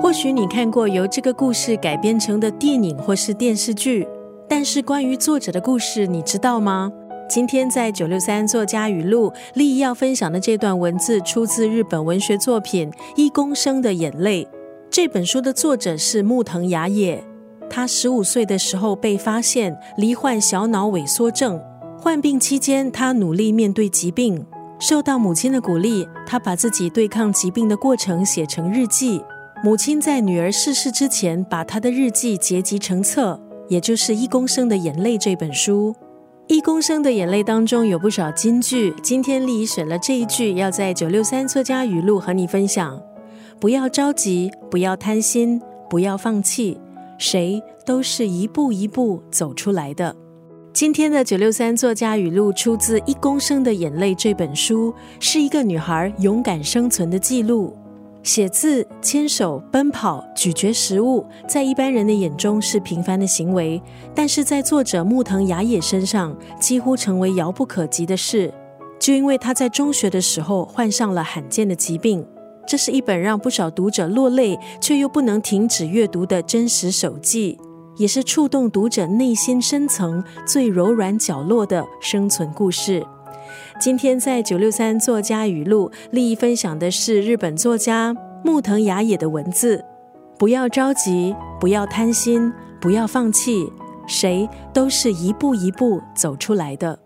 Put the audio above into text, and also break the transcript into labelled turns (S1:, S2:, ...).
S1: 或许你看过由这个故事改编成的电影或是电视剧，但是关于作者的故事，你知道吗？今天在九六三作家语录，立意要分享的这段文字出自日本文学作品《一公升的眼泪》。这本书的作者是木藤雅也。他十五岁的时候被发现罹患小脑萎缩症，患病期间他努力面对疾病，受到母亲的鼓励，他把自己对抗疾病的过程写成日记。母亲在女儿逝世之前，把她的日记结集成册，也就是《一公升的眼泪》这本书。《一公升的眼泪》当中有不少金句，今天丽姨选了这一句，要在九六三作家语录和你分享：不要着急，不要贪心，不要放弃。谁都是一步一步走出来的。今天的九六三作家语录出自《一公升的眼泪》这本书，是一个女孩勇敢生存的记录。写字、牵手、奔跑、咀嚼食物，在一般人的眼中是平凡的行为，但是在作者木藤雅也身上，几乎成为遥不可及的事。就因为他在中学的时候患上了罕见的疾病。这是一本让不少读者落泪却又不能停止阅读的真实手记，也是触动读者内心深层最柔软角落的生存故事。今天在九六三作家语录，利益分享的是日本作家木藤雅也的文字。不要着急，不要贪心，不要放弃，谁都是一步一步走出来的。